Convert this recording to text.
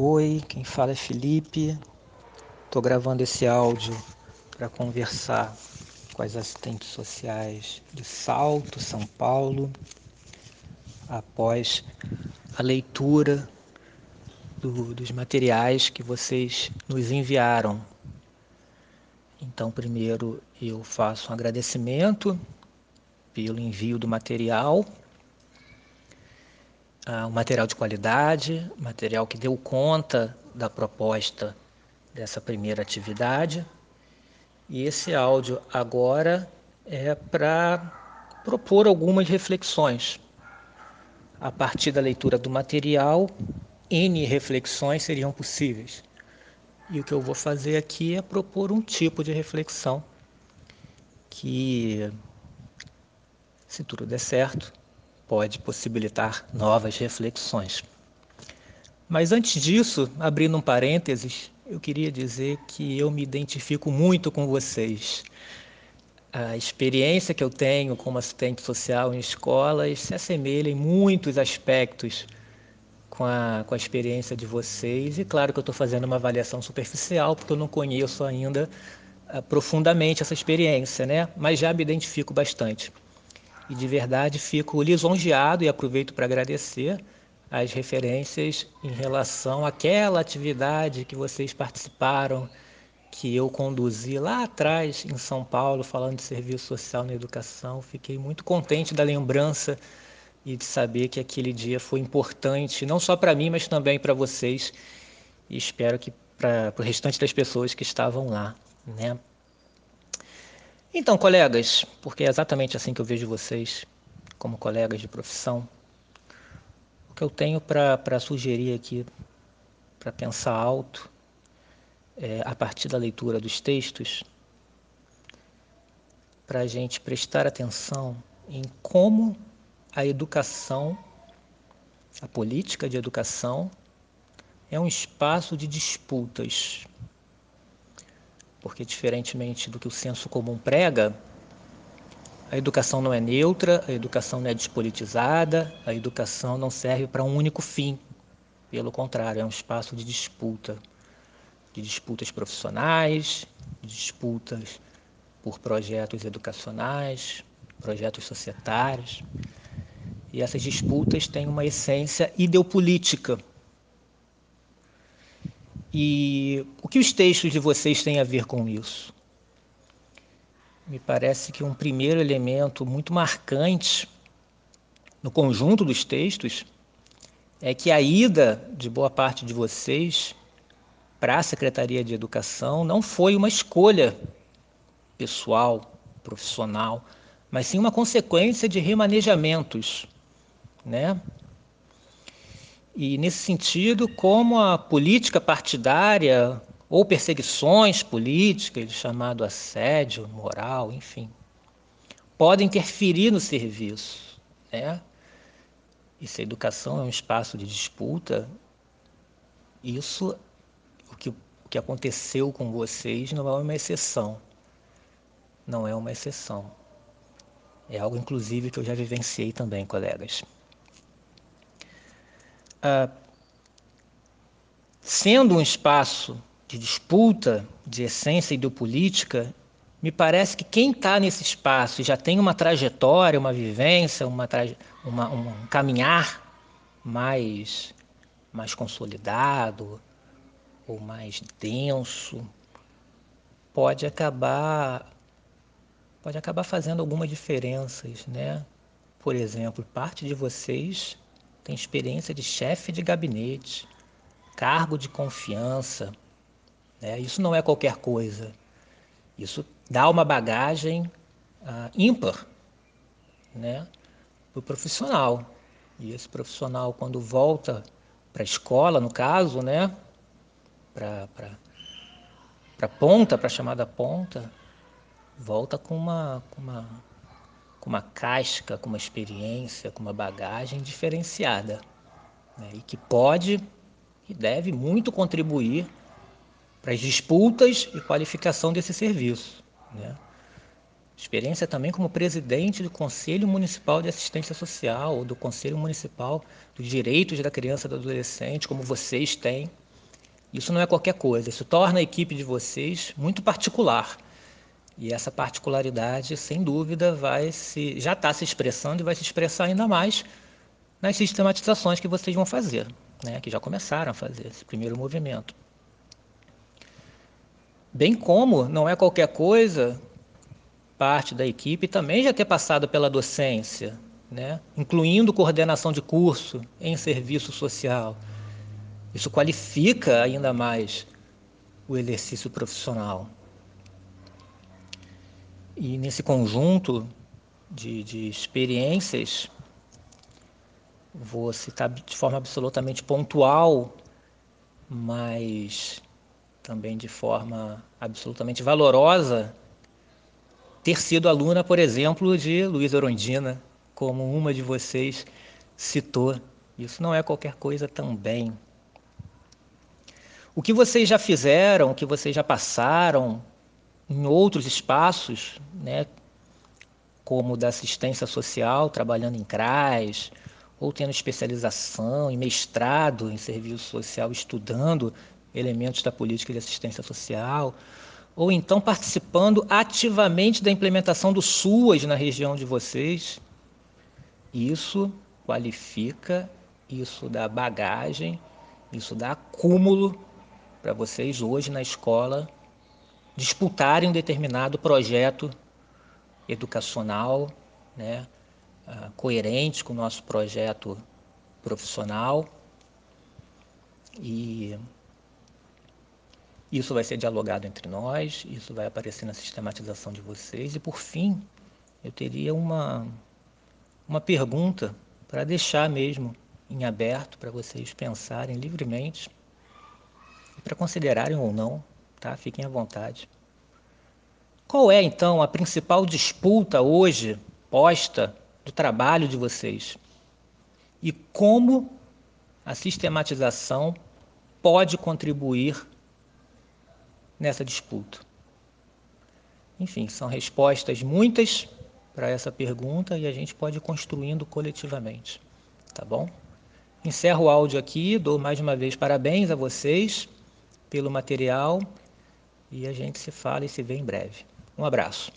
Oi, quem fala é Felipe. Estou gravando esse áudio para conversar com as assistentes sociais de Salto, São Paulo, após a leitura do, dos materiais que vocês nos enviaram. Então, primeiro eu faço um agradecimento pelo envio do material um material de qualidade, material que deu conta da proposta dessa primeira atividade. E esse áudio agora é para propor algumas reflexões. A partir da leitura do material, N reflexões seriam possíveis. E o que eu vou fazer aqui é propor um tipo de reflexão que, se tudo der certo, pode possibilitar novas reflexões. Mas antes disso, abrindo um parênteses, eu queria dizer que eu me identifico muito com vocês. A experiência que eu tenho como assistente social em escolas se assemelha em muitos aspectos com a, com a experiência de vocês. E claro que eu estou fazendo uma avaliação superficial, porque eu não conheço ainda uh, profundamente essa experiência, né? mas já me identifico bastante e de verdade fico lisonjeado e aproveito para agradecer as referências em relação àquela atividade que vocês participaram, que eu conduzi lá atrás em São Paulo, falando de serviço social na educação. Fiquei muito contente da lembrança e de saber que aquele dia foi importante, não só para mim, mas também para vocês. E espero que para o restante das pessoas que estavam lá. Né? Então, colegas, porque é exatamente assim que eu vejo vocês, como colegas de profissão, o que eu tenho para sugerir aqui, para pensar alto, é, a partir da leitura dos textos, para a gente prestar atenção em como a educação, a política de educação, é um espaço de disputas porque diferentemente do que o senso comum prega, a educação não é neutra, a educação não é despolitizada, a educação não serve para um único fim. Pelo contrário, é um espaço de disputa, de disputas profissionais, de disputas por projetos educacionais, projetos societários. E essas disputas têm uma essência ideopolítica, e o que os textos de vocês têm a ver com isso? Me parece que um primeiro elemento muito marcante no conjunto dos textos é que a ida de boa parte de vocês para a Secretaria de Educação não foi uma escolha pessoal, profissional, mas sim uma consequência de remanejamentos, né? E, nesse sentido, como a política partidária ou perseguições políticas, chamado assédio moral, enfim, podem interferir no serviço. Né? E se a educação é um espaço de disputa, isso, o que, o que aconteceu com vocês, não é uma exceção. Não é uma exceção. É algo, inclusive, que eu já vivenciei também, colegas. Ah, sendo um espaço de disputa, de essência ideopolítica, me parece que quem está nesse espaço e já tem uma trajetória, uma vivência, uma, uma, um caminhar mais, mais consolidado ou mais denso, pode acabar pode acabar fazendo algumas diferenças, né? Por exemplo, parte de vocês tem experiência de chefe de gabinete, cargo de confiança. Né? Isso não é qualquer coisa. Isso dá uma bagagem uh, ímpar né? para o profissional. E esse profissional, quando volta para a escola, no caso, né? para a ponta, para a chamada ponta, volta com uma, com uma com uma casca, com uma experiência, com uma bagagem diferenciada né? e que pode e deve muito contribuir para as disputas e qualificação desse serviço. Né? Experiência também como presidente do Conselho Municipal de Assistência Social, ou do Conselho Municipal dos Direitos da Criança e do Adolescente, como vocês têm. Isso não é qualquer coisa, isso torna a equipe de vocês muito particular. E essa particularidade, sem dúvida, vai se já está se expressando e vai se expressar ainda mais nas sistematizações que vocês vão fazer, né? que já começaram a fazer esse primeiro movimento. Bem como não é qualquer coisa parte da equipe também já ter passado pela docência, né? incluindo coordenação de curso em serviço social. Isso qualifica ainda mais o exercício profissional. E nesse conjunto de, de experiências, vou citar de forma absolutamente pontual, mas também de forma absolutamente valorosa, ter sido aluna, por exemplo, de Luiz Orondina, como uma de vocês citou. Isso não é qualquer coisa também. O que vocês já fizeram, o que vocês já passaram em outros espaços, né, como da assistência social, trabalhando em CRAS, ou tendo especialização em mestrado em serviço social, estudando elementos da política de assistência social, ou então participando ativamente da implementação do SUAS na região de vocês. Isso qualifica, isso dá bagagem, isso dá acúmulo para vocês hoje na escola disputarem um determinado projeto educacional, né, uh, coerente com o nosso projeto profissional. E isso vai ser dialogado entre nós, isso vai aparecer na sistematização de vocês. E, por fim, eu teria uma, uma pergunta para deixar mesmo em aberto para vocês pensarem livremente e para considerarem ou não tá? Fiquem à vontade. Qual é então a principal disputa hoje posta do trabalho de vocês? E como a sistematização pode contribuir nessa disputa? Enfim, são respostas muitas para essa pergunta e a gente pode ir construindo coletivamente, tá bom? Encerro o áudio aqui, dou mais uma vez parabéns a vocês pelo material e a gente se fala e se vê em breve. Um abraço.